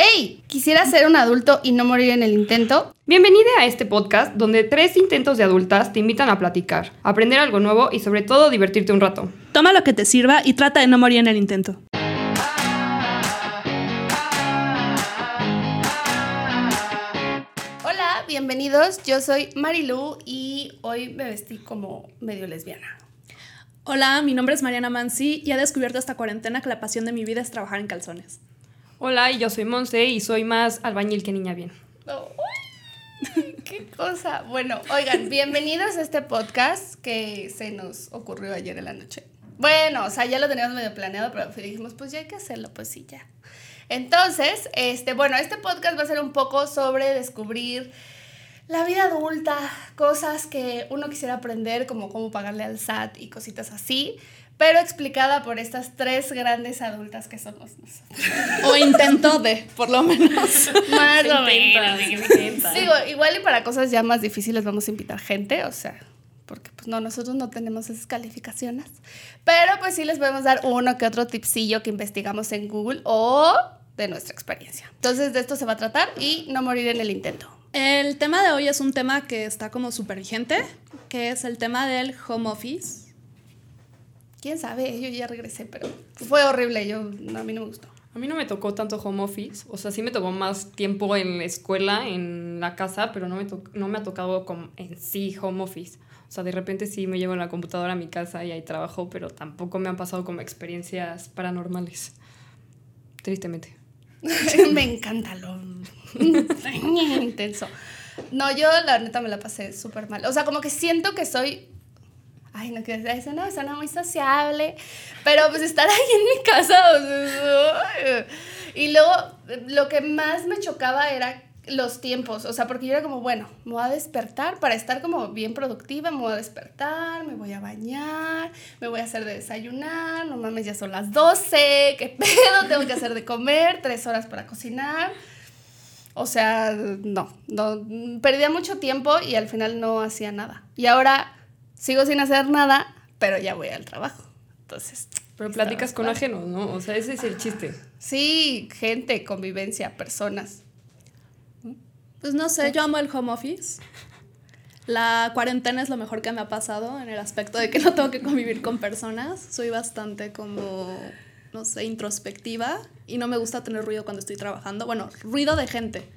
¡Hey! ¿Quisiera ser un adulto y no morir en el intento? Bienvenida a este podcast donde tres intentos de adultas te invitan a platicar, aprender algo nuevo y sobre todo divertirte un rato. Toma lo que te sirva y trata de no morir en el intento. Hola, bienvenidos. Yo soy Marilu y hoy me vestí como medio lesbiana. Hola, mi nombre es Mariana Mansi y he descubierto esta cuarentena que la pasión de mi vida es trabajar en calzones. Hola, yo soy Monse y soy más albañil que niña bien. ¡Qué cosa! Bueno, oigan, bienvenidos a este podcast que se nos ocurrió ayer en la noche. Bueno, o sea, ya lo teníamos medio planeado, pero dijimos, pues ya hay que hacerlo, pues sí, ya. Entonces, este, bueno, este podcast va a ser un poco sobre descubrir la vida adulta, cosas que uno quisiera aprender, como cómo pagarle al SAT y cositas así, pero explicada por estas tres grandes adultas que somos nosotros. O intento de, por lo menos. Más o menos. Digo, igual y para cosas ya más difíciles vamos a invitar gente, o sea, porque pues no, nosotros no tenemos esas calificaciones. Pero pues sí les podemos dar uno que otro tipsillo que investigamos en Google o de nuestra experiencia. Entonces de esto se va a tratar y no morir en el intento. El tema de hoy es un tema que está como súper vigente, que es el tema del home office. ¿Quién sabe? Yo ya regresé, pero fue horrible, yo, no, a mí no me gustó. A mí no me tocó tanto home office, o sea, sí me tocó más tiempo en la escuela, en la casa, pero no me, to- no me ha tocado como en sí home office. O sea, de repente sí me llevo la computadora a mi casa y ahí trabajo, pero tampoco me han pasado como experiencias paranormales. Tristemente. me encanta lo intenso. No, yo la neta me la pasé súper mal. O sea, como que siento que soy. Ay, no quiero eso, no, suena muy sociable. Pero pues estar ahí en mi casa. o sea, y luego lo que más me chocaba era los tiempos. O sea, porque yo era como, bueno, me voy a despertar para estar como bien productiva. Me voy a despertar, me voy a bañar, me voy a hacer de desayunar. No mames, ya son las 12. ¿Qué pedo? Tengo que hacer de comer, tres horas para cocinar. O sea, no, no, perdía mucho tiempo y al final no hacía nada. Y ahora sigo sin hacer nada, pero ya voy al trabajo. Entonces, Pero platicas con padre. ajenos, ¿no? O sea, ese es el chiste. Sí, gente, convivencia, personas. Pues no sé, yo amo el home office. La cuarentena es lo mejor que me ha pasado en el aspecto de que no tengo que convivir con personas. Soy bastante como, no sé, introspectiva y no me gusta tener ruido cuando estoy trabajando. Bueno, ruido de gente.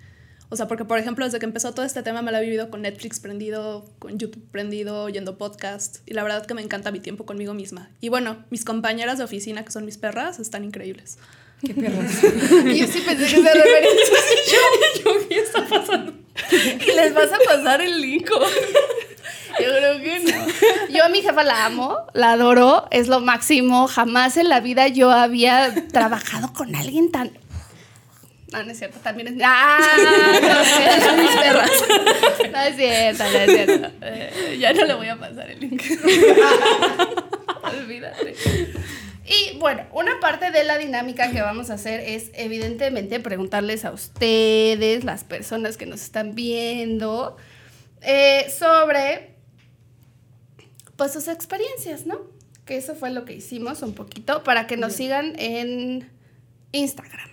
O sea, porque por ejemplo, desde que empezó todo este tema me lo he vivido con Netflix prendido, con YouTube prendido, oyendo podcast. Y la verdad que me encanta mi tiempo conmigo misma. Y bueno, mis compañeras de oficina, que son mis perras, están increíbles. Qué perros. Y yo sí pensé que se referencia. Yo, ¿Qué está pasando? Y les vas a pasar el link. Yo creo que no. Yo a mi jefa la amo, la adoro, es lo máximo. Jamás en la vida yo había trabajado con alguien tan. No, no es cierto, también es. ¡Ah! Son mis perras. No es cierto, no es cierto. Eh, ya no le voy a pasar el link. Olvídate. Y bueno, una parte de la dinámica que vamos a hacer es evidentemente preguntarles a ustedes, las personas que nos están viendo, eh, sobre pues sus experiencias, ¿no? Que eso fue lo que hicimos un poquito para que nos sigan en Instagram.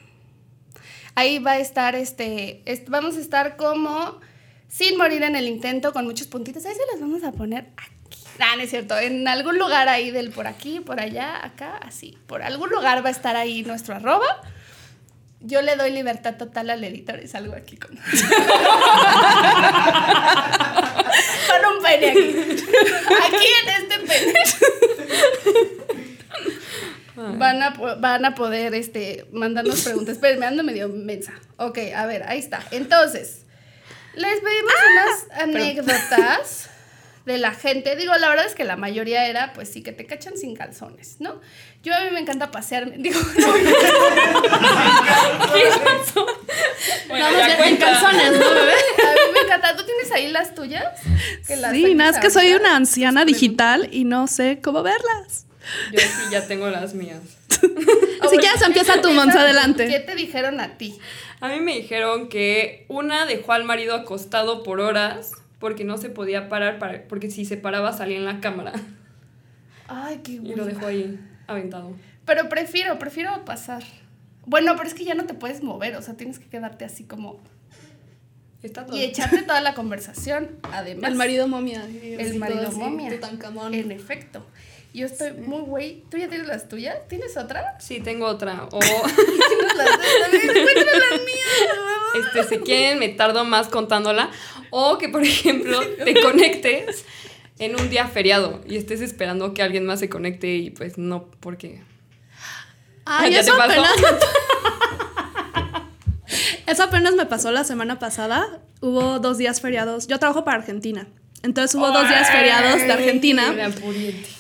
Ahí va a estar este, est- vamos a estar como sin morir en el intento con muchos puntitos. Ahí se los vamos a poner aquí. Ah, no es cierto, en algún lugar ahí del por aquí, por allá, acá, así. Por algún lugar va a estar ahí nuestro arroba. Yo le doy libertad total al editor y salgo aquí con... con un pene aquí. Aquí en este pene. Van a, van a poder este, mandarnos preguntas. Espérenme, ando medio mensa. Ok, a ver, ahí está. Entonces, les pedimos unas anécdotas de la gente. Digo, la verdad es que la mayoría era, pues sí, que te cachan sin calzones, ¿no? Yo a mí me encanta pasearme. Digo, no, Bueno, Vamos ya en calzones, ¿no, bebé? a mí me encanta. ¿Tú tienes ahí las tuyas? Que las Sí, nada, es que soy una anciana digital y no sé cómo verlas. Yo sí ya tengo las mías. Así que ya se empieza tu monza adelante. ¿Qué te dijeron a ti? A mí me dijeron que una dejó al marido acostado por horas porque no se podía parar, para- porque si se paraba salía en la cámara. Ay, qué Y lo dejó ahí aventado. Pero prefiero, prefiero pasar. Bueno, pero es que ya no te puedes mover, o sea, tienes que quedarte así como... Está todo. Y echarte toda la conversación, además. El marido momia. El marido momia. Tutankamón. En efecto. Yo estoy muy güey. ¿Tú ya tienes las tuyas? ¿Tienes otra? Sí, tengo otra. O ¿Tienes las tuyas? Las mías. este, si quieren, me tardo más contándola. O que, por ejemplo, te conectes en un día feriado y estés esperando que alguien más se conecte y pues no, porque... Ay, ¿Ya eso te pasó? apenas. eso apenas me pasó la semana pasada. Hubo dos días feriados. Yo trabajo para Argentina. Entonces hubo dos días feriados de Argentina.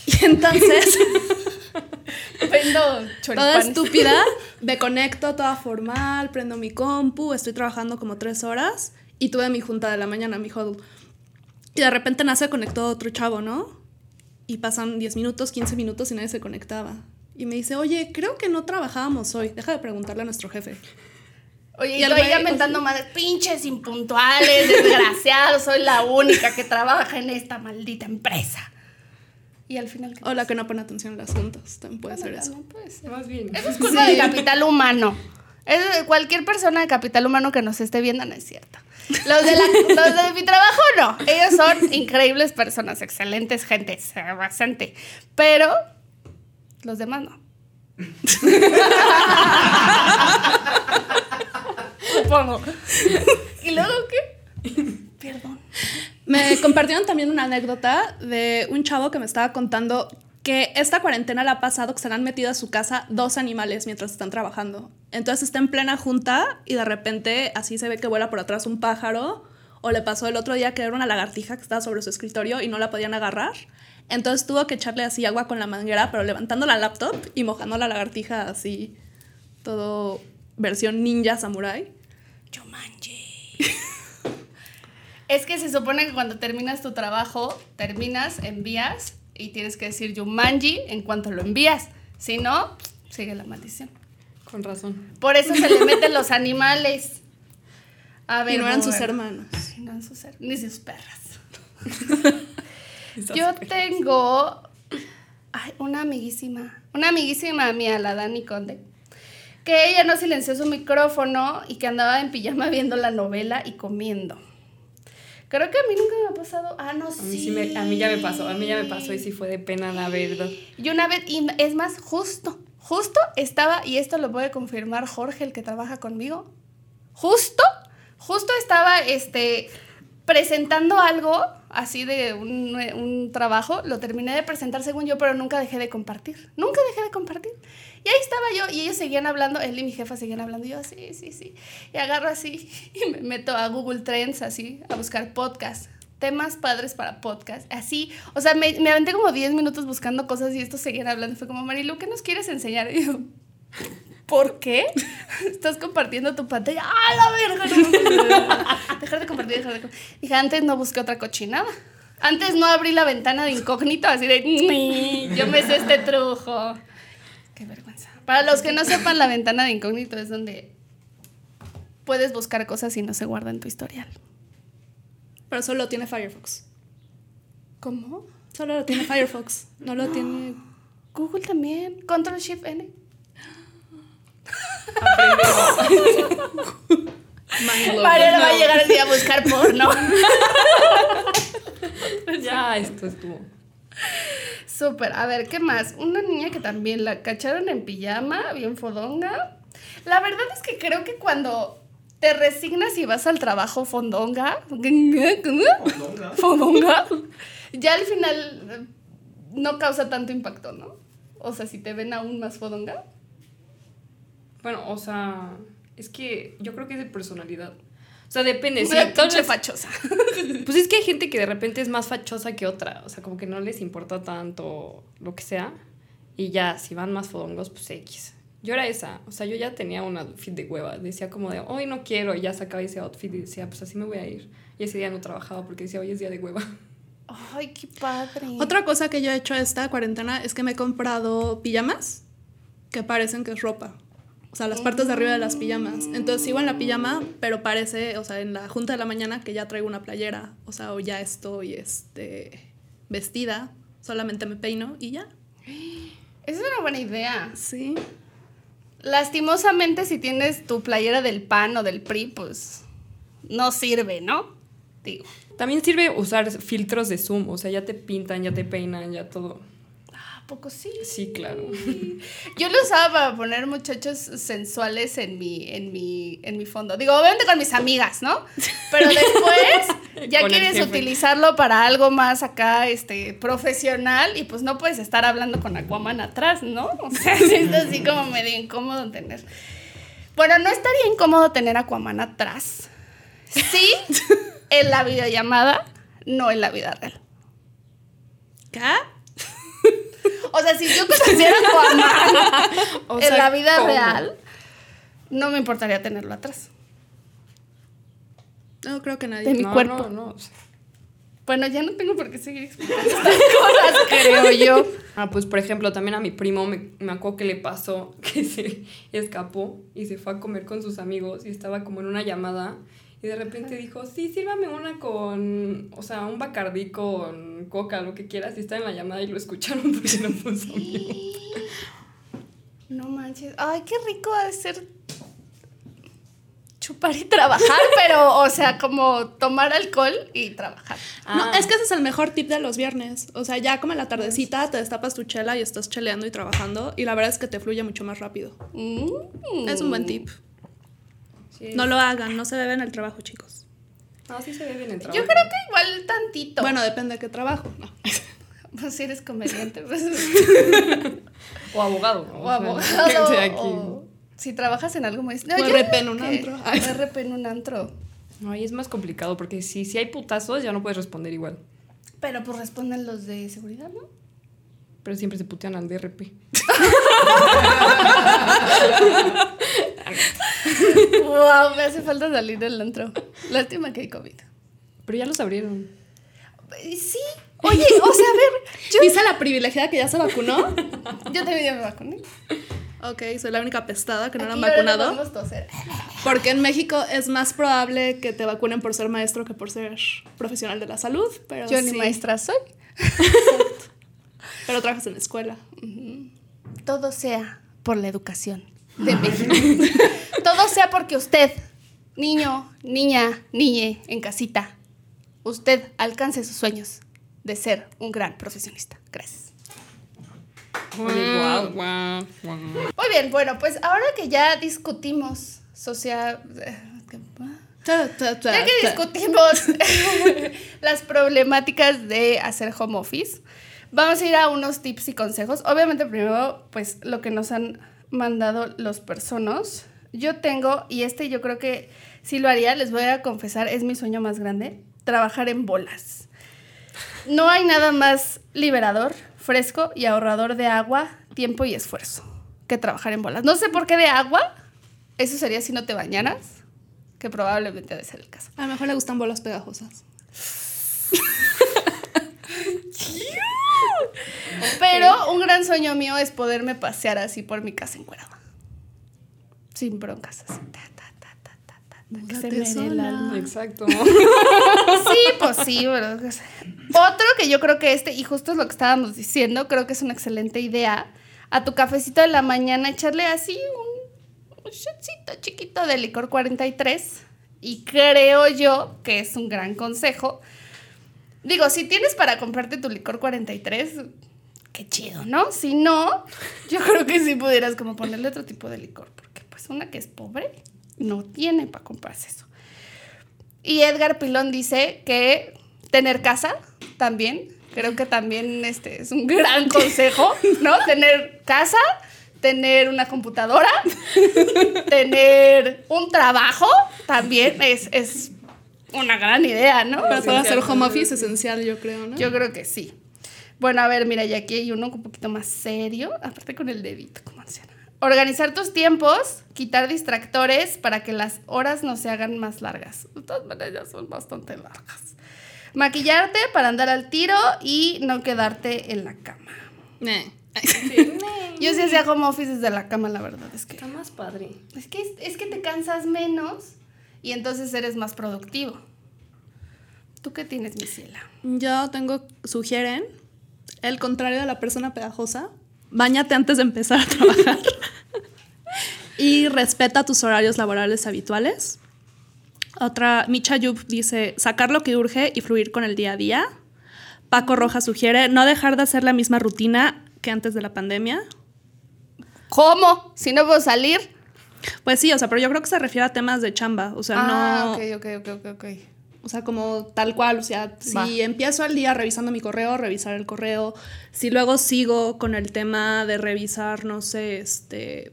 Y entonces, Vendo toda estúpida, me conecto toda formal, prendo mi compu, estoy trabajando como tres horas y tuve mi junta de la mañana, mi huddle. Y de repente nace conectó otro chavo, ¿no? Y pasan 10 minutos, 15 minutos y nadie se conectaba. Y me dice, oye, creo que no trabajábamos hoy. Deja de preguntarle a nuestro jefe. Oye, Y y ahí güey, mentando madres, pinches impuntuales, desgraciados, soy la única que trabaja en esta maldita empresa. Y al final... ¿qué O la que no pone atención en las juntas. También puede ser eso. No puede ser. Más bien. Eso es culpa del capital humano. Es de cualquier persona de capital humano que nos esté viendo no es cierto. Los de, la- los de mi trabajo no. Ellos son increíbles personas, excelentes gente, bastante. Pero los demás no. ¿Y luego qué? Perdón. Me compartieron también una anécdota de un chavo que me estaba contando que esta cuarentena le ha pasado que se le han metido a su casa dos animales mientras están trabajando. Entonces está en plena junta y de repente así se ve que vuela por atrás un pájaro. O le pasó el otro día que era una lagartija que estaba sobre su escritorio y no la podían agarrar. Entonces tuvo que echarle así agua con la manguera, pero levantando la laptop y mojando la lagartija así, todo versión ninja samurai. Jumanji. es que se supone que cuando terminas tu trabajo, terminas, envías y tienes que decir Jumanji en cuanto lo envías. Si no, sigue la maldición. Con razón. Por eso se le meten los animales. A ver, Y no eran sus hermanos. Sí, no eran sus her- ni sus perras. Yo tengo ay, una amiguísima, una amiguísima mía, la Dani Conde, que ella no silenció su micrófono y que andaba en pijama viendo la novela y comiendo. Creo que a mí nunca me ha pasado. Ah, no, A mí, sí. sí me- a mí ya me pasó, a mí ya me pasó y sí fue de pena, la verdad. Y una vez, y es más, justo, justo estaba, y esto lo puede confirmar Jorge, el que trabaja conmigo, justo, justo estaba, este, presentando algo así de un, un trabajo, lo terminé de presentar según yo, pero nunca dejé de compartir, nunca dejé de compartir. Y ahí estaba yo, y ellos seguían hablando, él y mi jefa seguían hablando, y yo, sí, sí, sí, y agarro así, y me meto a Google Trends, así, a buscar podcast. Temas padres para podcast, así, o sea, me, me aventé como 10 minutos buscando cosas y estos seguían hablando. Fue como, Marilu, ¿qué nos quieres enseñar? Y yo, ¿por qué? Estás compartiendo tu pantalla. ¡Ah, la verga! No, dejar de compartir, dejar de compartir. Dije, antes no busqué otra cochinada. Antes no abrí la ventana de incógnito, así de, "Ni, yo me sé este trujo. Qué vergüenza. Para los que no sepan, la ventana de incógnito es donde puedes buscar cosas y no se guarda en tu historial. Pero solo lo tiene Firefox. ¿Cómo? Solo lo tiene Firefox. No lo tiene. Google también. Control Shift N. Mario no va a llegar el día a buscar porno. Ya, esto estuvo. Súper. A ver, ¿qué más? Una niña que también la cacharon en pijama, bien fodonga. La verdad es que creo que cuando te resignas y vas al trabajo fondonga, fodonga, ya al final no causa tanto impacto, ¿no? O sea, si te ven aún más fodonga. Bueno, o sea, es que yo creo que es de personalidad. O sea, depende. Tal pinche vez- fachosa. Pues es que hay gente que de repente es más fachosa que otra. O sea, como que no les importa tanto lo que sea. Y ya, si van más fodongos, pues X. Yo era esa. O sea, yo ya tenía un outfit de hueva. Decía como de, hoy no quiero. Y ya sacaba ese outfit y decía, pues así me voy a ir. Y ese día no trabajaba porque decía, hoy es día de hueva. Ay, qué padre. Otra cosa que yo he hecho esta cuarentena es que me he comprado pijamas que parecen que es ropa. O sea, las partes de arriba de las pijamas. Entonces sigo en la pijama, pero parece, o sea, en la junta de la mañana que ya traigo una playera. O sea, o ya estoy este, vestida. Solamente me peino y ya. Esa es una buena idea. Sí. lastimosamente si tienes tu playera del PAN o del PRI, pues no sirve, ¿no? Digo. También sirve usar filtros de Zoom, o sea, ya te pintan, ya te peinan, ya todo. ¿A poco sí? Sí, claro. Yo lo usaba para poner muchachos sensuales en mi, en mi, en mi fondo. Digo, obviamente con mis amigas, ¿no? Pero después ya quieres utilizarlo para algo más acá, este, profesional, y pues no puedes estar hablando con Aquaman atrás, ¿no? O sea, está así como medio incómodo tener. Bueno, no estaría incómodo tener Aquaman atrás. Sí, en la videollamada, no en la vida real. ¿Qué? O sea, si yo conociera a O en la vida ¿cómo? real, no me importaría tenerlo atrás. No creo que nadie. De mi no, cuerpo. No, no. Bueno, ya no tengo por qué seguir explicando estas cosas, creo yo. Ah, pues por ejemplo, también a mi primo me, me acuerdo que le pasó que se escapó y se fue a comer con sus amigos y estaba como en una llamada y de repente dijo, sí, sírvame una con, o sea, un bacardí con coca, lo que quieras, y está en la llamada y lo escucharon porque no puso mute. No manches. Ay, qué rico ha de ser chupar y trabajar, pero, o sea, como tomar alcohol y trabajar. No, Ah. es que ese es el mejor tip de los viernes. O sea, ya como en la tardecita te destapas tu chela y estás cheleando y trabajando. Y la verdad es que te fluye mucho más rápido. Mm. Es un buen tip. Sí. No lo hagan, no se beben el trabajo, chicos. No, sí se ve bien el trabajo. Yo creo que igual tantito. Bueno, depende de qué trabajo. No. pues si eres comediante, pues, O abogado. ¿no? o abogado, aquí. o si trabajas en algo muy... No, O RP en un antro. o. RP en un antro. No, ahí es más complicado porque si, si hay putazos ya no puedes responder igual. Pero pues responden los de seguridad, ¿no? Pero siempre se putean al DRP. Wow, me hace falta salir del antro. Lástima que hay COVID. Pero ya los abrieron. Sí. Oye, o sea, a ver, yo, ¿Dice la privilegiada que ya se vacunó? yo también ya me vacuné. ok, soy la única pestada que no la han vacunado. toser. Porque en México es más probable que te vacunen por ser maestro que por ser profesional de la salud. Pero Yo ni maestra soy. Pero trabajas en la escuela. Todo sea por la educación de México. Todo sea porque usted, niño, niña, niñe, en casita, usted alcance sus sueños de ser un gran profesionista. Gracias. Muy bien, bueno, pues ahora que ya discutimos social... Ya que discutimos las problemáticas de hacer home office, vamos a ir a unos tips y consejos. Obviamente primero, pues lo que nos han mandado los personas. Yo tengo, y este yo creo que sí lo haría, les voy a confesar, es mi sueño más grande, trabajar en bolas. No hay nada más liberador, fresco y ahorrador de agua, tiempo y esfuerzo que trabajar en bolas. No sé por qué de agua, eso sería si no te bañaras, que probablemente ha de ser el caso. A lo mejor le gustan bolas pegajosas. Pero un gran sueño mío es poderme pasear así por mi casa encuerada. Sin broncas, así. Ta, ta, ta, ta, ta, ta, ta, que se me dé el alma. Exacto. Sí, pues sí, pero... Otro que yo creo que este, y justo es lo que estábamos diciendo, creo que es una excelente idea, a tu cafecito de la mañana echarle así un, un shotcito chiquito de licor 43 y creo yo que es un gran consejo. Digo, si tienes para comprarte tu licor 43, qué chido, ¿no? Si no, yo creo que sí pudieras como ponerle otro tipo de licor, porque pues una que es pobre no tiene para comprarse eso. Y Edgar Pilón dice que tener casa también, creo que también este es un gran consejo, ¿no? Tener casa, tener una computadora, tener un trabajo también es, es una gran idea, ¿no? Para poder hacer home office esencial, yo creo, ¿no? Yo creo que sí. Bueno, a ver, mira, y aquí hay uno un poquito más serio, aparte con el dedito, como anciana. Organizar tus tiempos, quitar distractores para que las horas no se hagan más largas. De todas maneras, ya son bastante largas. Maquillarte para andar al tiro y no quedarte en la cama. Eh. Yo sí hacía home office desde la cama, la verdad. Es que, Está más padre. es que, es que te cansas menos y entonces eres más productivo. ¿Tú qué tienes, mi ciela? Yo tengo, sugieren, el contrario de la persona pegajosa, bañate antes de empezar a trabajar. Y respeta tus horarios laborales habituales. Otra, Micha Yub dice, sacar lo que urge y fluir con el día a día. Paco Roja sugiere no dejar de hacer la misma rutina que antes de la pandemia. ¿Cómo? Si no puedo salir. Pues sí, o sea, pero yo creo que se refiere a temas de chamba. O sea, ah, no. ok, ok, ok, ok. O sea, como tal cual, o sea, si empiezo el día revisando mi correo, revisar el correo, si luego sigo con el tema de revisar, no sé, este,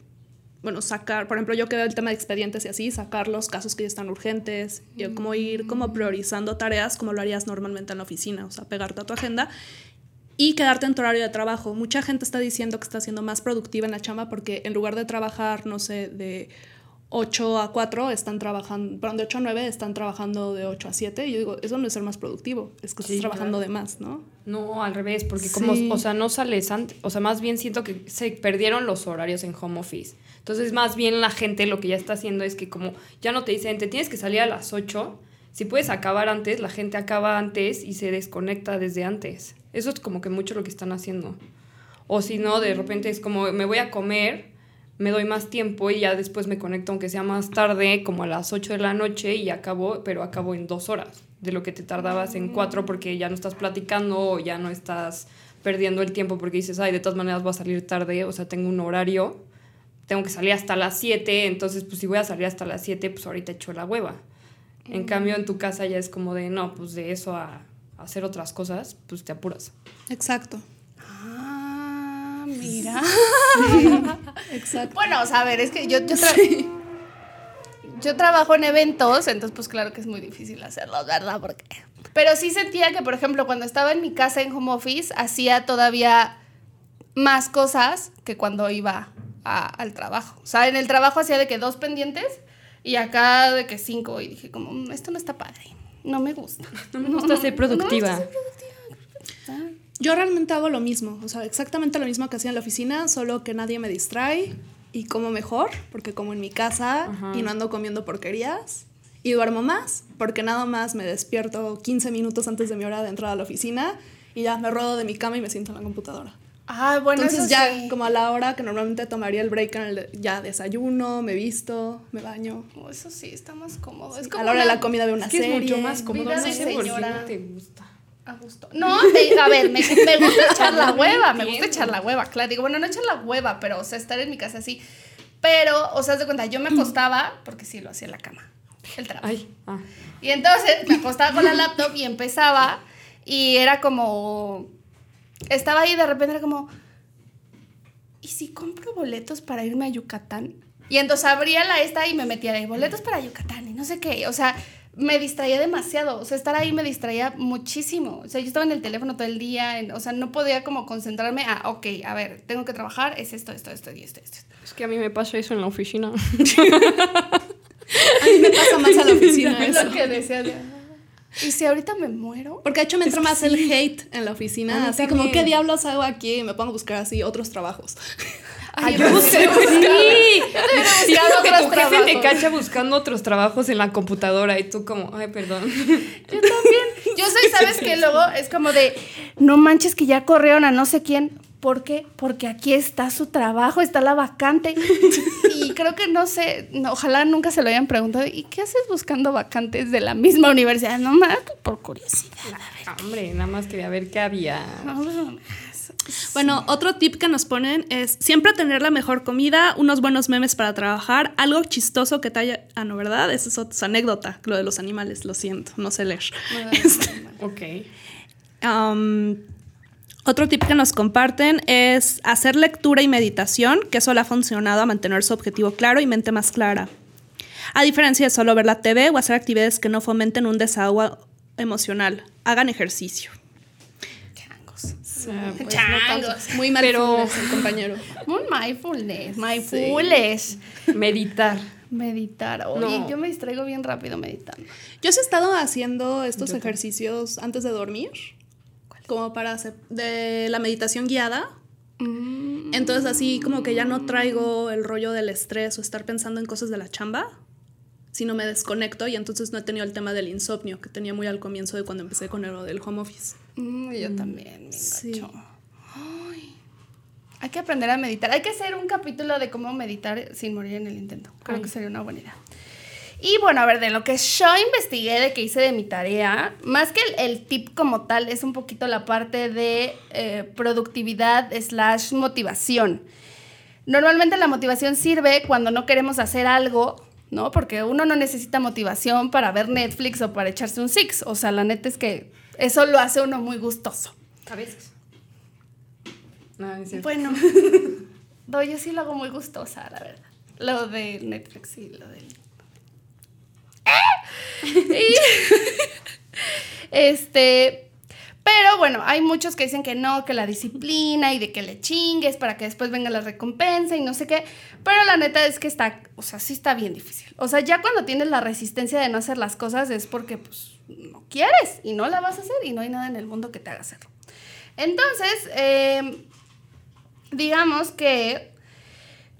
bueno, sacar, por ejemplo, yo que veo el tema de expedientes y así, sacar los casos que ya están urgentes, y como ir como priorizando tareas como lo harías normalmente en la oficina, o sea, pegarte a tu agenda y quedarte en tu horario de trabajo. Mucha gente está diciendo que está siendo más productiva en la chamba porque en lugar de trabajar, no sé, de 8 a 4 están trabajando, perdón, de 8 a 9 están trabajando de 8 a 7. Y yo digo, eso no es ser más productivo, es que Sí, estás trabajando claro. de más, ¿no? No, al revés, porque como, o sea, no sales antes, o sea, más bien siento que se perdieron los horarios en home office. Entonces, más bien la gente lo que ya está haciendo es que como ya no te dicen, te tienes que salir a las 8, si puedes acabar antes, la gente acaba antes y se desconecta desde antes. Eso es como que mucho lo que están haciendo. O si no, de repente es como, me voy a comer, me doy más tiempo y ya después me conecto, aunque sea más tarde, como a las 8 de la noche y acabo, pero acabo en dos horas de lo que te tardabas en cuatro porque ya no estás platicando o ya no estás perdiendo el tiempo porque dices, ay, de todas maneras voy a salir tarde, o sea, tengo un horario, tengo que salir hasta las 7, entonces pues si voy a salir hasta las 7, pues ahorita echo la hueva. En cambio, en tu casa ya es como de, no, pues de eso a, a hacer otras cosas, pues te apuras. Exacto. Ah, mira. Exacto. Bueno, o sea, a ver, es que yo, yo, tra- yo trabajo en eventos, entonces pues claro que es muy difícil hacerlos, ¿verdad? Porque... Pero sí sentía que, por ejemplo, cuando estaba en mi casa en home office, hacía todavía más cosas que cuando iba a- al trabajo. O sea, en el trabajo hacía de que dos pendientes y acá de que cinco. Y dije como, "Mm, esto no está padre, no me gusta. No me gusta ser productiva. No me gusta ser productiva. Yo realmente hago lo mismo, o sea, exactamente lo mismo que hacía en la oficina, solo que nadie me distrae y como mejor, porque como en mi casa Ajá. y no ando comiendo porquerías. Y duermo más, porque nada más me despierto 15 minutos antes de mi hora de entrada a la oficina y ya me rodo de mi cama y me siento en la computadora. Ah, bueno, Entonces eso ya sí. como a la hora que normalmente tomaría el break, en el- ya desayuno, me visto, me baño. Oh, Eso sí, está más cómodo. es a como la hora de una- la comida veo una Es que serie. es mucho más cómodo. vida No de sé por qué te gusta. A gusto. No, me- a ver, me, me gusta echar la hueva, me gusta echar la hueva, claro. Digo, bueno, no echar la hueva, pero, o sea, estar en mi casa así. Pero, o sea, haz de cuenta, yo me acostaba, porque sí, lo hacía en la cama, el trabajo. Ay, ah. Y entonces me acostaba con la laptop y empezaba, y era como, estaba ahí y de repente era como, ¿y si compro boletos para irme a Yucatán? Y entonces abría la esta y me metía de boletos para Yucatán y no sé qué. O sea, me distraía demasiado. O sea, estar ahí me distraía muchísimo. O sea, yo estaba en el teléfono todo el día. en- o sea, no podía como concentrarme a, ok, a ver, tengo que trabajar, es esto, esto, esto y esto, esto. Es que a mí me pasa eso en la oficina. A mí me pasa más a la oficina Es eso. lo que decía. de, "Ah, ¿Y si ahorita me muero? Porque de hecho me entra más el hate en la oficina, mí así como. ¿qué diablos hago aquí? Y me pongo a buscar así otros trabajos. Ay, yo sé, sé, sí. Siento que tu jefe te cacha buscando otros trabajos en la computadora y tú como, ay, perdón. Yo también. Yo soy, ¿sabes qué? Luego es como de, no manches que ya corrieron a no sé quién. ¿Por qué? Porque aquí está su trabajo, está la vacante. Y creo que no sé, no, ojalá nunca se lo hayan preguntado. ¿Y qué haces buscando vacantes de la misma universidad? No más por curiosidad. Hombre, nada más quería ver qué había. No, no, Bueno, otro tip que nos ponen es siempre tener la mejor comida, unos buenos memes para trabajar, algo chistoso que te haya... Ah, no, ¿verdad? Esa es otra anécdota, lo de los animales, lo siento, no sé leer. Este, Ok. Um, otro tip que nos comparten es hacer lectura y meditación, que eso le ha funcionado a mantener su objetivo claro y mente más clara. A diferencia de solo ver la TV o hacer actividades que no fomenten un desahogo emocional, hagan ejercicio. Pues, no Changos. tanto. Muy mal Pero- el compañero. Un mindfulness, mindfulness. Meditar. Meditar. Oye, No. yo me distraigo bien rápido meditando. Yo sí he estado haciendo estos Yo también. ejercicios antes de dormir, como para hacer de la meditación guiada. Mm. Entonces así como que ya no traigo el rollo del estrés o estar pensando en cosas de la chamba, sino me desconecto y entonces no he tenido el tema del insomnio que tenía muy al comienzo de cuando empecé con el del home office. Mm, yo también, me sí. Ay. Hay que aprender a meditar. Hay que hacer un capítulo de cómo meditar sin morir en el intento. Creo Ay. que sería una buena idea. Y bueno, a ver, de lo que yo investigué, de que hice de mi tarea, más que el, el tip como tal, es un poquito la parte de eh, productividad slash motivación. Normalmente la motivación sirve cuando no queremos hacer algo, ¿no? Porque uno no necesita motivación para ver Netflix o para echarse un six. O sea, la neta es que eso lo hace uno muy gustoso. A veces. No. Bueno, no, yo sí lo hago muy gustosa, la verdad. Lo de Netflix y lo del... Y- este, pero bueno, hay muchos que dicen que no, que la disciplina y de que le chingues para que después venga la recompensa y no sé qué. Pero la neta es que está, o sea, sí está bien difícil. O sea, ya cuando tienes la resistencia de no hacer las cosas es porque pues no quieres y no la vas a hacer y no hay nada en el mundo que te haga hacerlo. Entonces, eh, digamos que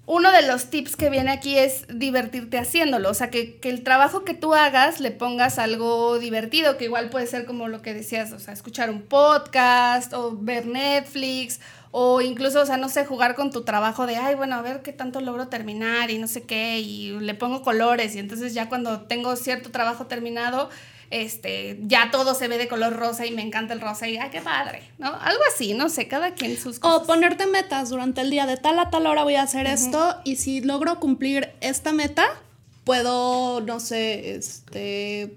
uno de los tips que viene aquí es divertirte haciéndolo. O sea, que, que el trabajo que tú hagas le pongas algo divertido, que igual puede ser como lo que decías, o sea, escuchar un podcast o ver Netflix. O incluso, o sea, no sé, jugar con tu trabajo de, ay, bueno, a ver qué tanto logro terminar y no sé qué, y le pongo colores, y entonces ya cuando tengo cierto trabajo terminado, este, ya todo se ve de color rosa y me encanta el rosa y, ay, qué padre, ¿no? Algo así, no sé, cada quien sus cosas. O ponerte metas durante el día, de tal a tal hora voy a hacer esto y si logro cumplir esta meta, puedo, no sé, este,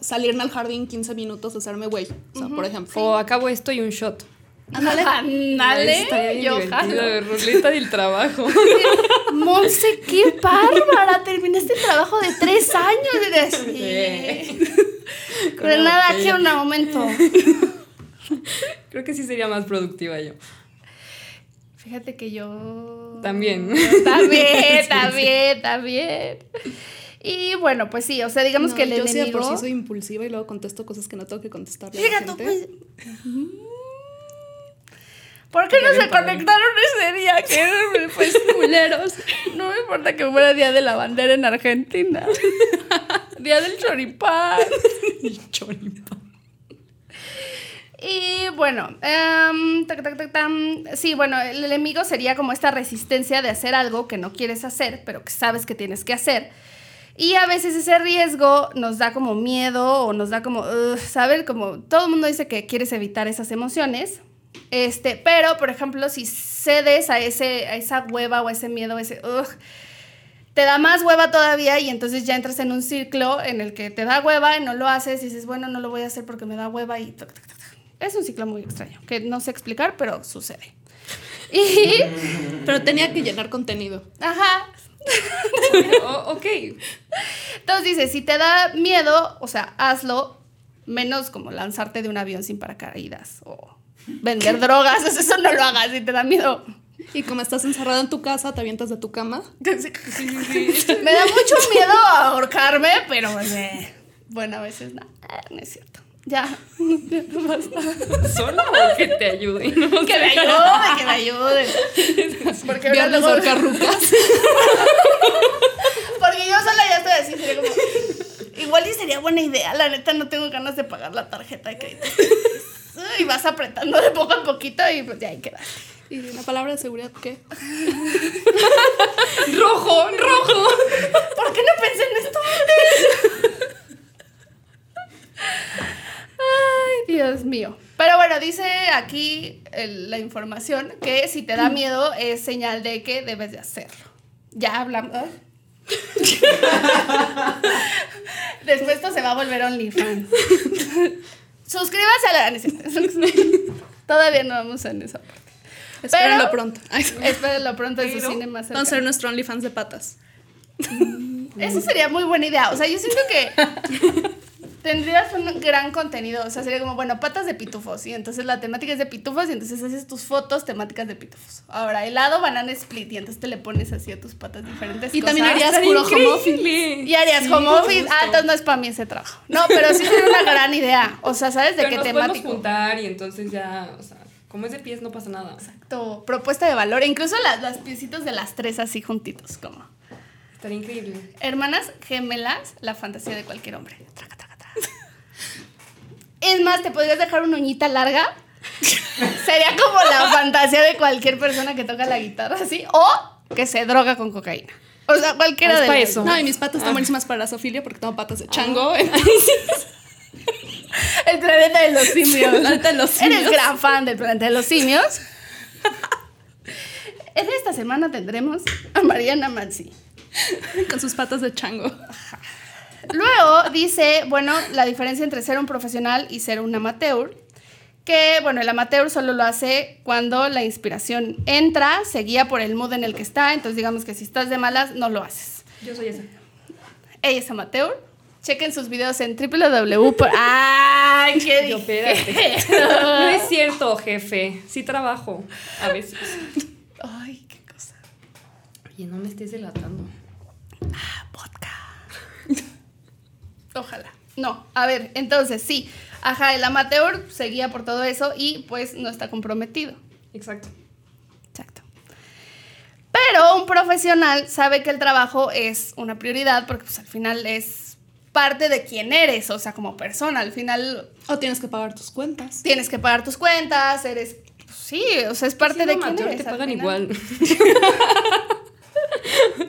salirme al jardín 15 minutos, hacerme güey, o sea, por ejemplo. O acabo esto y un shot. Ándale, ándale, yo jalo. ruleta del trabajo. Monse, qué bárbara, terminaste el trabajo de tres años. Y de así. Con Pero nada, un momento. Creo que sí sería más productiva yo. Fíjate que yo... También. También, también, también. Y bueno, pues sí, o sea, digamos No, que el yo sí de enemigo... por sí soy impulsiva y luego contesto cosas que no tengo que la Fíjate, pues... ¿Por qué no se conectaron ese día? Que pues culeros. No me importa que fuera día de la bandera en Argentina. Día del choripán. Choripan. Y bueno, em, tac, tac, tac, tam. sí, bueno, el enemigo sería como esta resistencia de hacer algo que no quieres hacer, pero que sabes que tienes que hacer. Y a veces ese riesgo nos da como miedo o nos da como, ¿sabes? Como todo el mundo dice que quieres evitar esas emociones. Este, pero, por ejemplo, si cedes a, ese, a esa hueva o a ese miedo, ese, "Ugh", te da más hueva todavía y entonces ya entras en un ciclo en el que te da hueva y no lo haces y dices, bueno, no lo voy a hacer porque me da hueva y... Es un ciclo muy extraño, que no sé explicar, pero sucede. Y... Pero tenía que llenar contenido. Ajá. O- ok. Entonces dices, si te da miedo, o sea, hazlo menos como lanzarte de un avión sin paracaídas o vender drogas, eso no lo hagas si te da miedo. Y como estás encerrada en tu casa, te avientas de tu cama. Me da mucho miedo ahorcarme, pero pues, eh, bueno, a veces no, eh, no es cierto. Ya, basta. ¿Solo que te ayude? No Que me ayude, que me ayude. Porque ahora luego- ahorcarrucas. Porque yo sola ya estoy así, sería como. Igual y sería buena idea, la neta no tengo ganas de pagar la tarjeta de crédito. Y vas apretando de poco a poquito y pues ya ahí queda. ¿Y la palabra de seguridad qué? ¡Rojo! ¡Rojo! ¿Por qué no pensé en esto antes? Ay, Dios mío. Pero bueno, dice aquí el- la información que si te da miedo es señal de que debes de hacerlo. Ya hablamos. ¿ah? Después esto se va a volver OnlyFans. Suscríbase a la... cierto. Todavía no vamos en esa parte. Espérenlo Pero- pronto. Espérenlo pronto en su cine más Vamos a ser nuestro OnlyFans de patas. Eso sería muy buena idea. O sea, yo siento que tendrías un gran contenido. O sea, sería como, bueno, patas de pitufos. Y entonces la temática es de pitufos y entonces haces tus fotos temáticas de pitufos. Ahora, helado, banana split. Y entonces te le pones así a tus patas diferentes. Y también harías puro home office. Y harías Sí, home office. Ah, entonces no es para mí ese trabajo. No, pero sí sería una gran idea. O sea, ¿sabes de Pero qué nos podemos temático? juntar y entonces ya, o sea, como es de pies no pasa nada. Exacto. Propuesta de valor. Incluso las, las piecitos de las tres así juntitos, como. Estaría increíble. Hermanas gemelas, la fantasía de cualquier hombre. Traca. Es más, te podrías dejar una uñita larga Sería como la fantasía de cualquier persona que toca la guitarra, así. O que se droga con cocaína. O sea, cualquiera Es de pa' las eso. No, y mis patas están buenísimas para la zoofilia porque tengo patas de chango. El planeta de los simios. El planeta de los Eres simios. gran fan del planeta de los simios. En esta semana tendremos a Mariana Mansi. con sus patas de chango. Luego dice, bueno, la diferencia entre ser un profesional y ser un amateur. Que, bueno, el amateur solo lo hace cuando la inspiración entra, se guía por el mood en el que está. Entonces, digamos que si estás de malas, no lo haces. Yo soy esa. Ella es amateur. Chequen sus videos en www. por- ¡Ay, qué Yo, espérate. No es cierto, jefe. Sí trabajo. A veces. ¡Ay, qué cosa! Oye, no me estés delatando. Podcast. Ojalá. No, a ver, entonces sí. Ajá, el amateur se guía por todo eso y pues no está comprometido. Exacto. Exacto. Pero un profesional sabe que el trabajo es una prioridad porque pues al final es parte de quién eres, o sea, como persona. Al final O tienes que pagar tus cuentas. tienes que pagar tus cuentas, eres... pues, sí, o sea, es parte de quién eres. te pagan final. igual.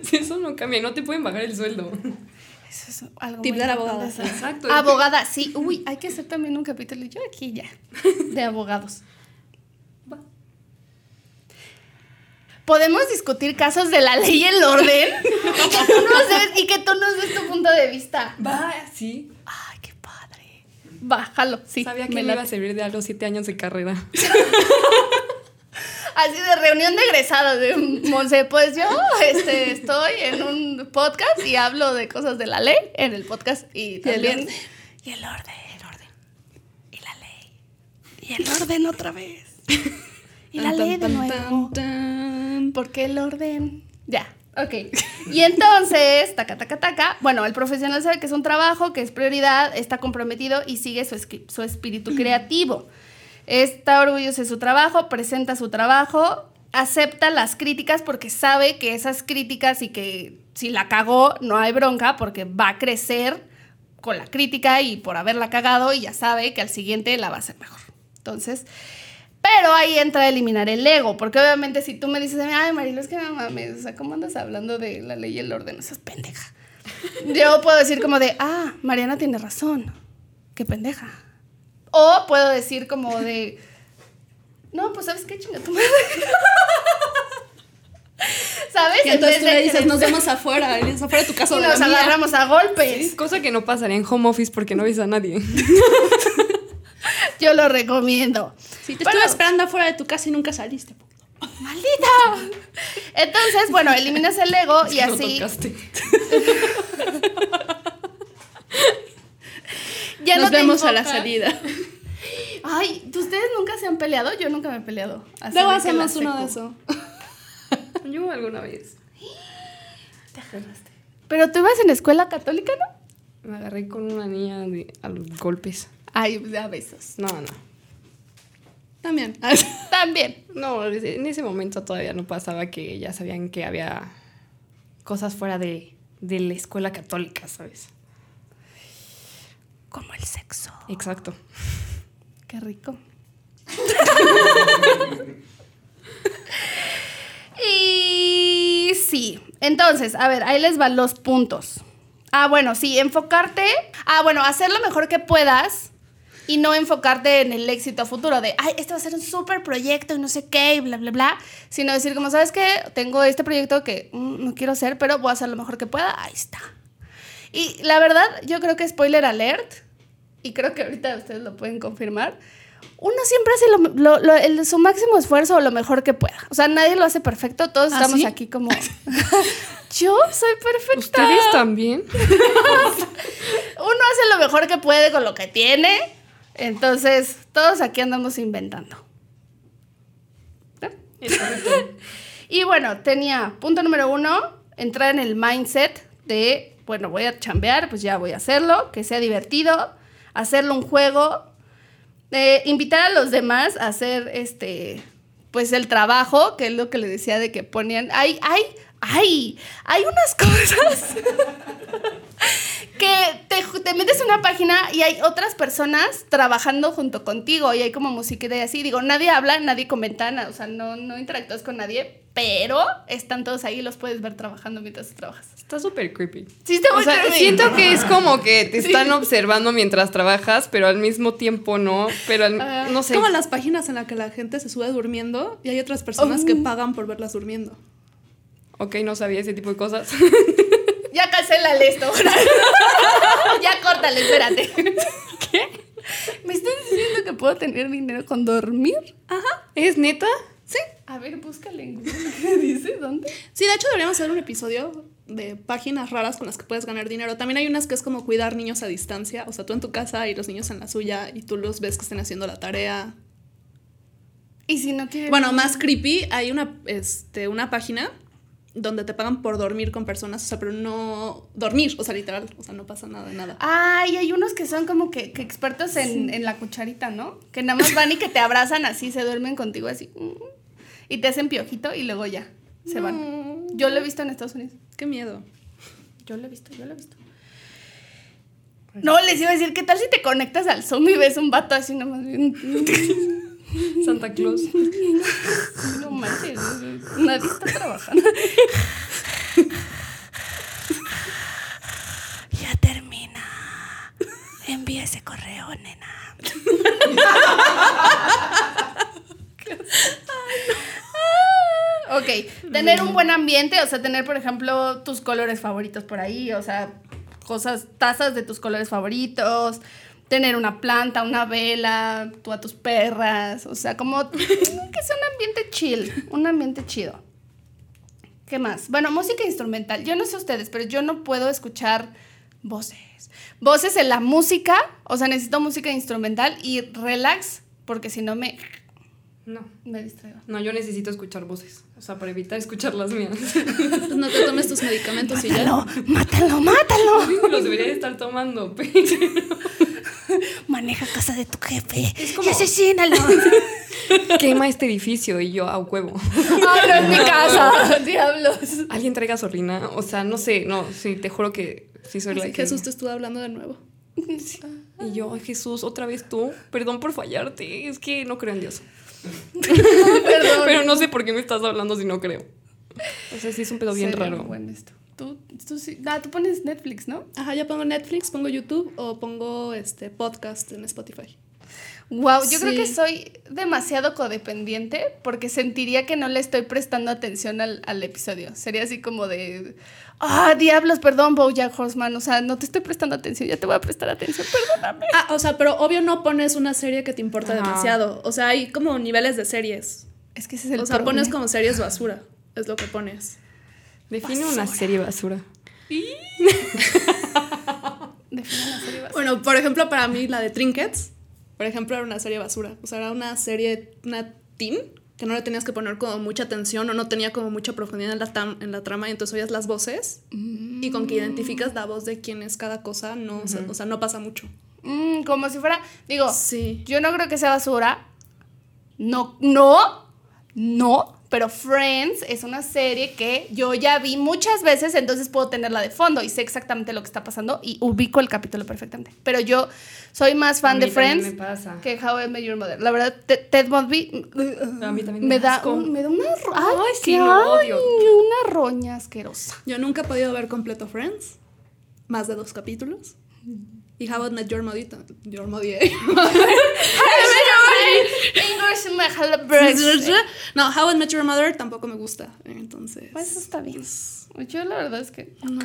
Si eso no cambia, no te pueden bajar el sueldo. Eso es algo Tip muy de la importante abogada. saber. Exacto. Abogada, sí. Uy, hay que hacer también un capítulo. Yo aquí ya. De abogados. Va. ¿Podemos discutir casos de la ley y el orden? y, que tú nos des, y que tú nos des tu punto de vista. Va, sí. Ay, qué padre. Bájalo, sí. Sabía que me me iba a servir de algo siete años de carrera. Así de reunión de egresados de Monse, pues yo este, estoy en un podcast y hablo de cosas de la ley en el podcast y el también... orden. Y el orden, el orden. Y la ley. Y el orden otra vez. Y la Tan, ley de tan, nuevo. tan, tan. ¿Por qué el orden? Ya, ok. Y entonces, taca, taca, taca. Bueno, el profesional sabe que es un trabajo, que es prioridad, está comprometido y sigue su, su espíritu creativo. Está orgulloso de su trabajo, presenta su trabajo, acepta las críticas porque sabe que esas críticas y que si la cagó no hay bronca porque va a crecer con la crítica y por haberla cagado y ya sabe que al siguiente la va a hacer mejor. Entonces, pero ahí entra a eliminar el ego, porque obviamente si tú me dices, ay, Marilo, es que no mames, o sea, ¿cómo andas hablando de la ley y el orden? Esa es pendeja. Yo puedo decir como de, ah, Mariana tiene razón, qué pendeja. O puedo decir como de, no, pues ¿sabes qué chinga tu madre? ¿Sabes? En entonces tú le dices, nos vemos afuera. Afuera de tu casa y nos mía. agarramos a golpes. Cosa que no pasaría en home office porque no ves a nadie. Yo lo recomiendo. Sí, te Bueno, estuve esperando afuera de tu casa y nunca saliste. ¡Maldita! Entonces, bueno, eliminas el ego y No así tocaste. ya Nos no vemos a la salida. Ay, ¿ustedes nunca se han peleado? Yo nunca me he peleado. Luego hacemos uno de eso. Yo alguna vez Te agarraste. Pero tú ibas en escuela católica, ¿no? me agarré con una niña de- a los golpes. Ay, a besos. No, no. También. También. No, en ese momento todavía no pasaba que ya sabían que había cosas fuera de, de la escuela católica, ¿sabes? Como el sexo. Exacto. Qué rico. y sí, entonces, a ver, ahí les van los puntos. Ah, bueno, sí, enfocarte. Ah, bueno, hacer lo mejor que puedas y no enfocarte en el éxito futuro de, ay, este va a ser un súper proyecto y no sé qué y bla, bla, bla. Sino decir, como, ¿sabes qué? Tengo este proyecto que mm, no quiero hacer, pero voy a hacer lo mejor que pueda. Ahí está. Y la verdad, yo creo que spoiler alert, y creo que ahorita ustedes lo pueden confirmar, uno siempre hace lo- lo- lo- el- su máximo esfuerzo o lo mejor que pueda. O sea, nadie lo hace perfecto, todos ¿Ah, estamos sí? aquí como... yo soy perfecta. ¿Ustedes también? Uno hace lo mejor que puede con lo que tiene, entonces todos aquí andamos inventando. ¿No? Y bueno, tenía punto número uno, entrar en el mindset de, bueno, voy a chambear, pues ya voy a hacerlo, que sea divertido, hacerlo un juego, invitar a los demás a hacer este, pues el trabajo, que es lo que le decía de que ponían, hay, hay, hay, hay unas cosas que te, metes en una página y hay otras personas trabajando junto contigo y hay como musiquita y así. Digo, nadie habla, nadie comenta, nada, o sea, no, no interactúas con nadie, pero están todos ahí y los puedes ver trabajando mientras trabajas. Está súper creepy. Sí, está O muy sea, creepy. siento que es como que te están observando mientras trabajas, pero al mismo tiempo no. Pero al- Ah. no Es sé. como las páginas en las que la gente se sube durmiendo y hay otras personas que Oh. pagan por verlas durmiendo. Ok, no sabía ese tipo de cosas. Ya cancélale esto. ya córtale, espérate. ¿Qué? ¿Me estás diciendo que puedo tener dinero con dormir? ¿Es neta? Sí. A ver, búscale en Google. ¿Qué dice? ¿Dónde? Sí, de hecho deberíamos hacer un episodio de páginas raras con las que puedes ganar dinero. También hay unas que es como cuidar niños a distancia. O sea, tú en tu casa y los niños en la suya y tú los ves que estén haciendo la tarea. Y si no quieres. Bueno, más creepy, hay una, este, una página donde te pagan por dormir con personas, o sea, pero no dormir, o sea, literal, o sea, no pasa nada de nada. Ah, y hay unos que son como que, que expertos en, en la cucharita, ¿no? Que nada más van y que te abrazan así, se duermen contigo así. mm, Y te hacen piojito y luego ya, se van. Yo lo he visto en Estados Unidos. Qué miedo. Yo lo he visto, yo lo he visto. No, les iba a decir, ¿qué tal si te conectas al Zoom y ves un vato así nomás bien? Santa Claus. No manches, nadie está trabajando. Ya termina. Envía ese correo, nena. Ok, tener un buen ambiente, o sea, tener, por ejemplo, tus colores favoritos por ahí, o sea, cosas, tazas de tus colores favoritos, tener una planta, una vela, tú a tus perras, o sea, como que sea un ambiente chill, un ambiente chido. ¿Qué más? Bueno, música instrumental. Yo no sé ustedes, pero yo no puedo escuchar voces. Voces en la música, o sea, necesito música instrumental y relax, porque si no me, No. me distraigo. No, yo necesito escuchar voces. O sea, para evitar escuchar las mías. Pues no te tomes tus medicamentos y ya. Mátalo, mátalo, mátalo. Los debería de estar tomando. pero- Maneja casa de tu jefe como- y asesínalo. Quema este edificio y yo a huevo. Ay, no es mi casa, diablos. Alguien traiga gasolina. O sea, no sé, no, sí, te juro que sí soy la Jesús te estuvo hablando de nuevo. Y yo, ay Jesús, otra vez tú. Perdón por fallarte. Es que no creo en Dios. Perdón. Pero no sé por qué me estás hablando si no creo. O sea, sí es un pedo bien Sería raro. Bueno, esto. Tú, tú sí. Ah, tú pones Netflix, ¿no? Ajá, ya pongo Netflix, pongo YouTube o pongo este podcast en Spotify. Wow, yo creo que soy demasiado codependiente porque sentiría que no le estoy prestando atención al, al episodio. Sería así como de, ah, diablos, perdón, Bojack Horseman, o sea, no te estoy prestando atención, ya te voy a prestar atención, perdóname. Ah, o sea, pero obvio no pones una serie que te importa Ajá. demasiado. O sea, hay como niveles de series. Es que ese es el O sea, pones como series basura. Es lo que pones. Define una serie basura. Define la serie basura. Bueno, por ejemplo, para mí la de Trinkets, por ejemplo, era una serie basura. O sea, era una serie, una teen, que no le tenías que poner como mucha atención o no tenía como mucha profundidad en la, tam- en la trama y entonces oías las voces y con que identificas la voz de quién es cada cosa, no, o sea- o sea, no pasa mucho. Mm, como si fuera, digo, Sí. yo no creo que sea basura. No, no, no. Pero Friends es una serie que yo ya vi muchas veces, entonces puedo tenerla de fondo y sé exactamente lo que está pasando y ubico el capítulo perfectamente. Pero yo soy más fan A de mí Friends me pasa. que How I Met Your Mother. La verdad, Te- Ted Mosby A mí también me me da, asco. un- me da una, ro- ay, Ay, sí, qué- lo ay, odio. una roña asquerosa. Yo nunca he podido ver completo Friends, más de dos capítulos. Y How I Met Your Mother, Your Mother. English help breaks. no, How I Met Your Mother tampoco me gusta. Entonces. Pues eso está bien. Yo la verdad es que no.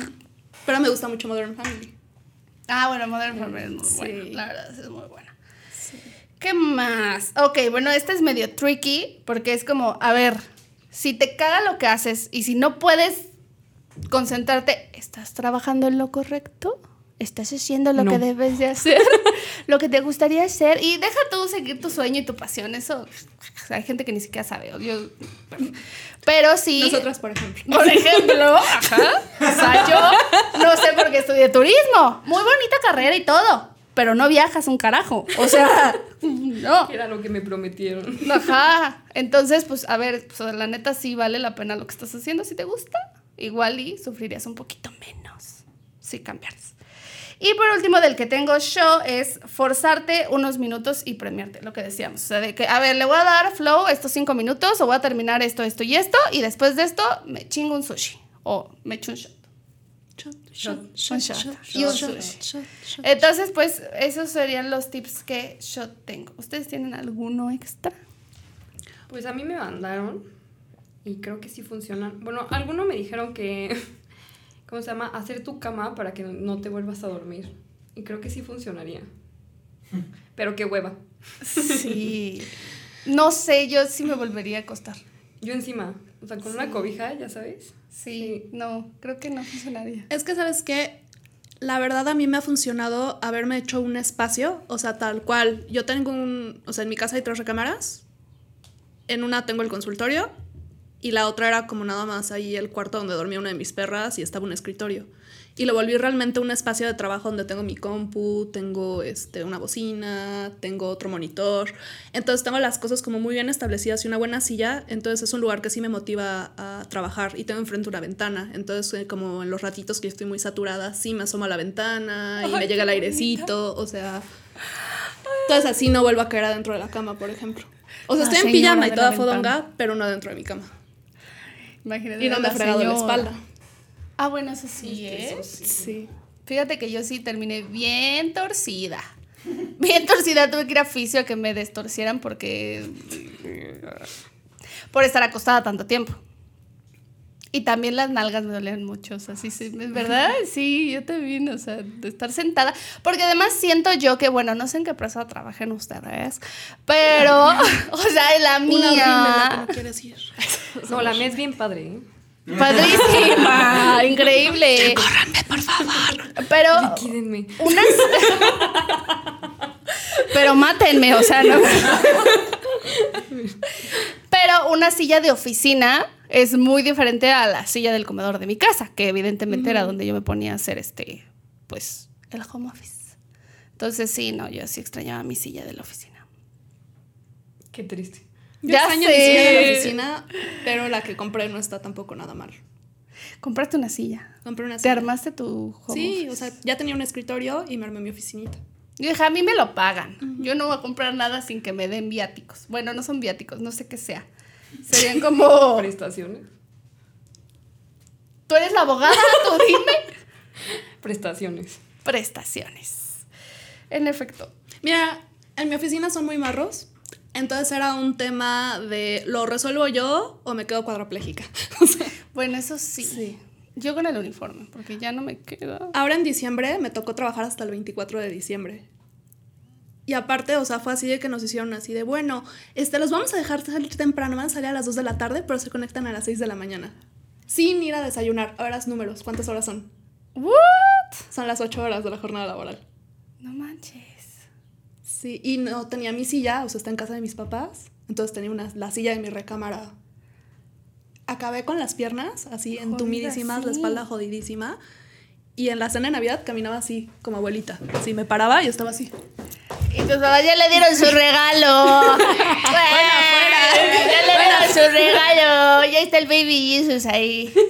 Pero me gusta mucho Modern Family. Ah, bueno, Modern Family es muy Sí. buena. La verdad es muy buena. ¿Qué más? Ok, bueno, este es medio tricky porque es como, a ver, si te caga lo que haces y si no puedes concentrarte, ¿estás trabajando en lo correcto? ¿Estás haciendo lo No. que debes de hacer? Lo que te gustaría hacer y deja tú seguir tu sueño y tu pasión. Eso, hay gente que ni siquiera sabe. Yo, pero sí. Nosotras, por ejemplo. Por ejemplo, ajá. O sea, yo no sé por qué estudié turismo. Muy bonita carrera y todo. Pero no viajas un carajo. O sea, no. Era lo que me prometieron. Ajá. Entonces, pues, a ver, pues, la neta sí vale la pena lo que estás haciendo si te gusta. Igual y sufrirías un poquito menos si cambiaras. Y por último, del que tengo yo es forzarte unos minutos y premiarte, lo que decíamos. O sea, de que, a ver, le voy a dar flow estos cinco minutos o voy a terminar esto, esto y esto y después de esto me chingo un sushi o me echo un shot. Shot, shot, shot, shot, y un sushi. Entonces, pues esos serían los tips que yo tengo. ¿Ustedes tienen alguno extra? Pues a mí me mandaron y creo que sí funcionan. Bueno, algunos me dijeron que, ¿cómo se llama? Hacer tu cama para que no te vuelvas a dormir. Y creo que sí funcionaría. Pero qué hueva. Sí. No sé, yo sí me volvería a acostar. Yo encima, o sea, con una cobija, ya sabes. Sí, no, creo que no funcionaría. Es que, ¿sabes qué? La verdad a mí me ha funcionado haberme hecho un espacio, o sea, tal cual. Yo tengo un, o sea, en mi casa hay tres recámaras. En una tengo el consultorio y la otra era como nada más ahí el cuarto donde dormía una de mis perras y estaba un escritorio. Y lo volví realmente un espacio de trabajo donde tengo mi compu, tengo este, una bocina, tengo otro monitor. Entonces tengo las cosas como muy bien establecidas y una buena silla. Entonces es un lugar que sí me motiva a trabajar y tengo enfrente una ventana. Entonces eh, como en los ratitos que estoy muy saturada, sí me asomo a la ventana y me llega el airecito. O sea... Entonces así no vuelvo a caer adentro de la cama, por ejemplo. O sea, estoy en pijama y toda fodonga, pero no dentro de mi cama. Imagínate. Y no me he fregado la espalda. Ah, bueno, eso sí, ¿eh? Sí. Fíjate que yo sí terminé bien torcida. Bien torcida, tuve que ir a fisio a que me destorcieran porque. por estar acostada tanto tiempo. Y también las nalgas me dolían mucho, o sea, sí, sí, es verdad, sí, yo también, o sea, de estar sentada, porque además siento yo que, bueno, no sé en qué empresa trabajen ustedes, pero, o sea, la mía... Una no quieres ir. No, la mía es bien padre, ¿eh? Padrísima, increíble. Córranme, por favor. Pero Liquídenme. unas Pero mátenme, o sea, no. Pero una silla de oficina es muy diferente a la silla del comedor de mi casa, que evidentemente era donde yo me ponía a hacer este, pues, el home office. Entonces sí, no, yo sí extrañaba mi silla de la oficina. Qué triste. Yo Ya extraño mi silla de la sé. oficina, pero la que compré no está tampoco nada mal. Compraste una silla. Compré una Te silla. armaste tu home Sí, office. o sea, ya tenía un escritorio y me armé mi oficinita. Yo dije, a mí me lo pagan. Yo no voy a comprar nada sin que me den viáticos. Bueno, no son viáticos, no sé qué sea. Serían como... Prestaciones. Tú eres la abogada, tú dime. Prestaciones. Prestaciones. En efecto. Mira, en mi oficina son muy marros. Entonces era un tema de ¿lo resuelvo yo o me quedo cuadraplégica? Bueno, eso sí. Yo con el uniforme, porque ya no me queda. ahora en diciembre me tocó trabajar hasta el 24 de diciembre. Y aparte, o sea, fue así de que nos hicieron así de, bueno, este, los vamos a dejar salir temprano, van a salir a las 2 de la tarde, pero se conectan a las 6 de la mañana. Sin ir a desayunar. Ahora es números, ¿cuántas horas son? ¿What? Son las 8 horas de la jornada laboral. No manches. Sí, y no tenía mi silla, o sea, está en casa de mis papás. Entonces tenía una, la silla de mi recámara. Acabé con las piernas así entumidísimas, la espalda jodidísima. Y en la cena de Navidad caminaba así, como abuelita. Así me paraba y estaba así. Y tus papás ya le dieron su regalo. bueno, fuera. Ya le dieron su regalo. Ya está el baby Jesus ahí.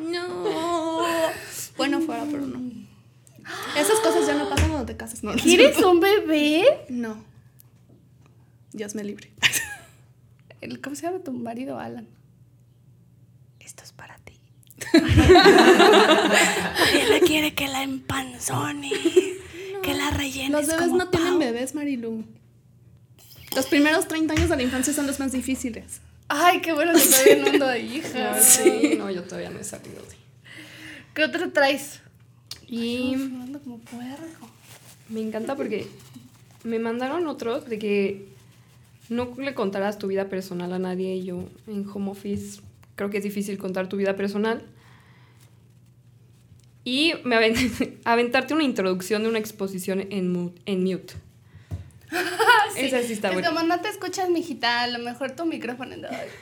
No. Bueno, fuera, pero no. Esas cosas ya no pasan cuando te casas, ¿no? ¿Quieres un bebé? No. Dios me libre. El- ¿Cómo se llama tu marido, Alan? Esto es para ti. Ella quiere que la empanzone, que la rellene. Los bebés no tienen bebés, Marilu. Los primeros 30 años de la infancia son los más difíciles. Ay, qué bueno que todavía no ando ahí, hija. Sí, no, yo todavía no he salido de. ¿Qué otro traes? Y ando como puerco. me encanta porque me mandaron otros de que no le contarás tu vida personal a nadie. Y yo en home office creo que es difícil contar tu vida personal. Y me aven- aventarte una introducción de una exposición en, mu- en mute. Esa sí está Es buena. como no te escuchas, mijita, a lo mejor tu micrófono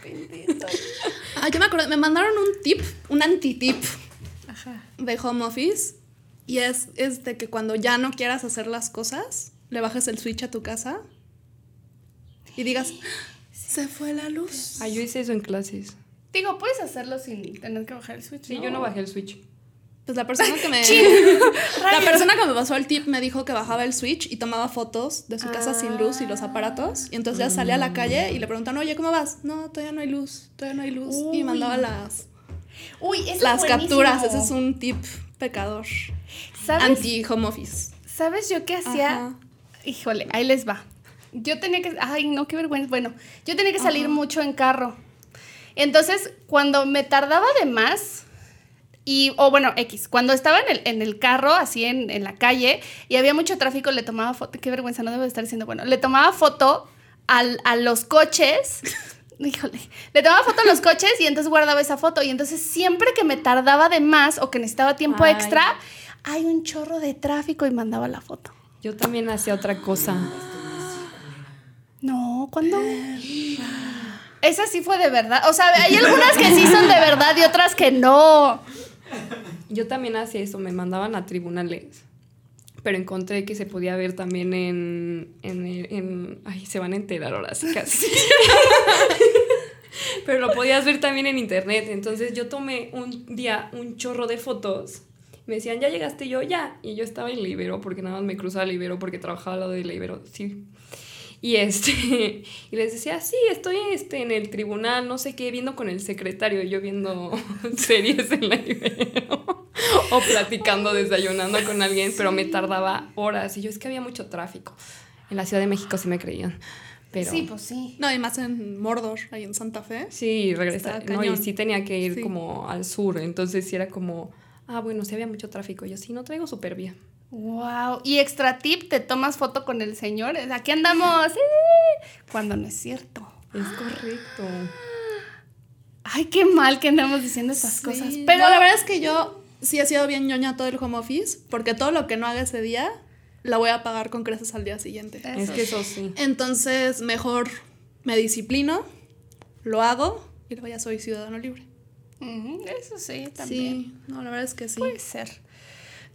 bendito. Ah, yo me acuerdo, me mandaron un tip, un anti-tip de home office. Y es, es de que cuando ya no quieras hacer las cosas, le bajes el switch a tu casa y digas, se fue la luz. Ah, yo hice eso en clases. Digo, puedes hacerlo sin tener que bajar el switch. Sí, yo no bajé el switch. Pues la persona que me. la persona que me pasó el tip me dijo que bajaba el switch y tomaba fotos de su casa sin luz y los aparatos. Y entonces ya salía a la calle y le preguntaban, oye, ¿cómo vas? No, todavía no hay luz, todavía no hay luz. Y Uy. mandaba las, Uy, eso las es capturas. Ese es un tip pecador. ¿Sabes? Anti-home office. ¿Sabes yo qué hacía? Ajá. Híjole, ahí les va. Yo tenía que. Ay, no, qué vergüenza. Bueno, yo tenía que salir mucho en carro. Entonces, cuando me tardaba de más. Y, o bueno, X, cuando estaba en el, en el carro, así en, en la calle, y había mucho tráfico, le tomaba foto, qué vergüenza, no debo de estar diciendo, bueno, le tomaba foto al- a los coches, híjole, le tomaba foto a los coches y entonces guardaba esa foto, y entonces siempre que me tardaba de más o que necesitaba tiempo Ay. extra, hay un chorro de tráfico y mandaba la foto. Yo también hacía otra cosa. No, ¿cuándo? Esa sí fue de verdad. O sea, hay algunas que sí son de verdad y otras que no. Yo también hacía eso, me mandaban a tribunales. Pero encontré que se podía ver también en, en, en- Ay, se van a enterar ahora sí casi. Pero lo podías ver también en internet. Entonces yo tomé un día un chorro de fotos. Me decían, ¿ya llegaste? Yo, ya. Y yo estaba en Libero, porque nada más me cruzaba Libero, porque trabajaba al lado de Libero. Sí. Y este, y les decía, sí, estoy este, en el tribunal, no sé qué, viendo con el secretario, yo viendo series en la Ibero, o platicando, desayunando con alguien, pero me tardaba horas, y yo es que había mucho tráfico. En la Ciudad de México sí me creían, pero... Sí, pues sí. No, y más en Mordor, ahí en Santa Fe. Sí, regresar. No, y sí tenía que ir Sí. como al sur, entonces sí era como, ah, bueno, sí había mucho tráfico. Yo sí, no traigo súper bien. Wow. Y extra tip, te tomas foto con el señor. Aquí andamos. Cuando no es cierto. Es correcto. Ay, qué mal que andamos diciendo esas Sí. cosas. Pero la verdad es que yo sí he sido bien ñoña todo el home office, porque todo lo que no haga ese día, la voy a pagar con creces al día siguiente. Eso es que eso sí. Entonces, mejor me disciplino, lo hago y luego ya soy ciudadano libre. Eso sí, también. Sí, no, la verdad es que sí. Puede ser.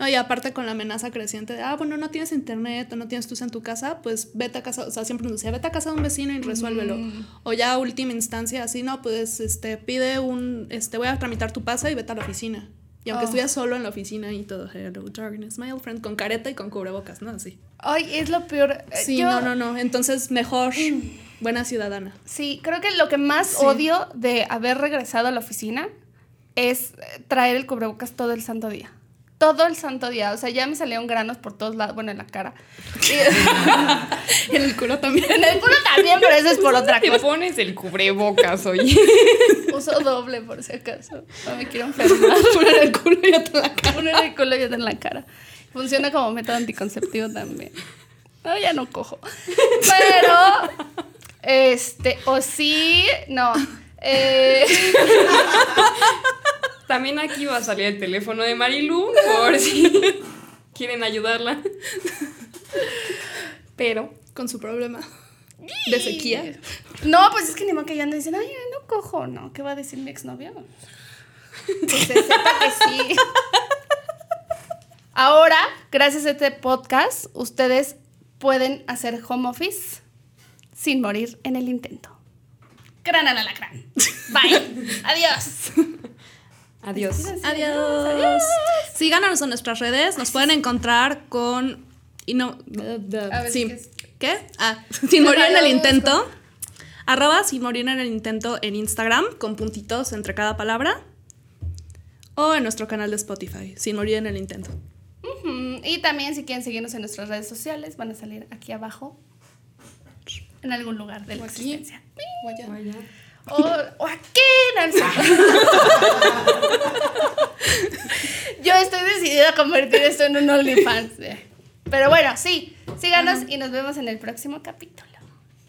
No, y aparte con la amenaza creciente de, ah, bueno, no tienes internet o no tienes luz en tu casa, pues vete a casa, o sea, siempre nos decía, vete a casa de un vecino y resuélvelo. O ya última instancia, así, no, pues, este, pide un, este, voy a tramitar tu pasa y vete a la oficina. Y aunque Oh. estuvieras solo en la oficina y todo, hello, darkness, my old friend, con careta y con cubrebocas, ¿no? Así. Ay, es lo peor. Eh, Sí, yo- no, no, no. Entonces, mejor buena ciudadana. Sí, creo que lo que más Sí. odio de haber regresado a la oficina es traer el cubrebocas todo el santo día. Todo el santo día. O sea, ya me salieron granos por todos lados. Bueno, en la cara. Y en el culo también. en el culo también, pero eso es por otra Te cosa. pones el cubrebocas, oye. Uso doble por si acaso. No me quiero enfermar. Uno en el culo y otro en la cara. Uno en el culo y otro en la cara. Funciona como método anticonceptivo también. No, ya no cojo. Pero, este, o sí, no. Eh, También aquí va a salir el teléfono de Marilu por si quieren ayudarla. Pero Con su problema de sequía. No, pues es que ni modo que ya ando diciendo, ay, no cojo, no. ¿Qué va a decir mi exnovio? Que se sepa que sí. Ahora, gracias a este podcast, ustedes pueden hacer home office sin morir en el intento. Gran alacrán. Bye. Adiós. Adiós. Adiós. Síganos en nuestras redes. Nos pueden encontrar con. Y no. Sí. ¿qué. Ah, sin morir en el intento. Arroba sin morir en el intento en Instagram, con puntitos entre cada palabra. O en nuestro canal de Spotify, sin morir en el intento. Y también si quieren seguirnos en nuestras redes sociales, van a salir aquí abajo. En algún lugar de la O aquí. existencia. O, o no, no sé. Yo estoy decidida a convertir esto en un OnlyFans. Pero bueno, sí. Síganos y nos vemos en el próximo capítulo.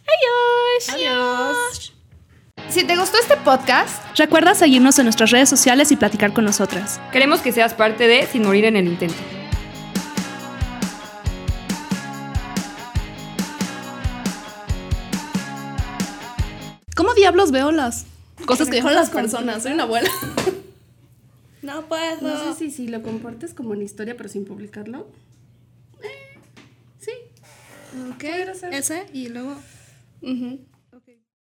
Adiós. Adiós. Si te gustó este podcast, Recuerda seguirnos en nuestras redes sociales y platicar con nosotras. Queremos que seas parte de Sin morir en el intento. Diablos veo las cosas que dijeron las personas? Soy una abuela. No puedo. no sé si, si lo compartes como en historia, pero sin publicarlo. Eh, sí. ¿Qué? Ese y luego. Ujú.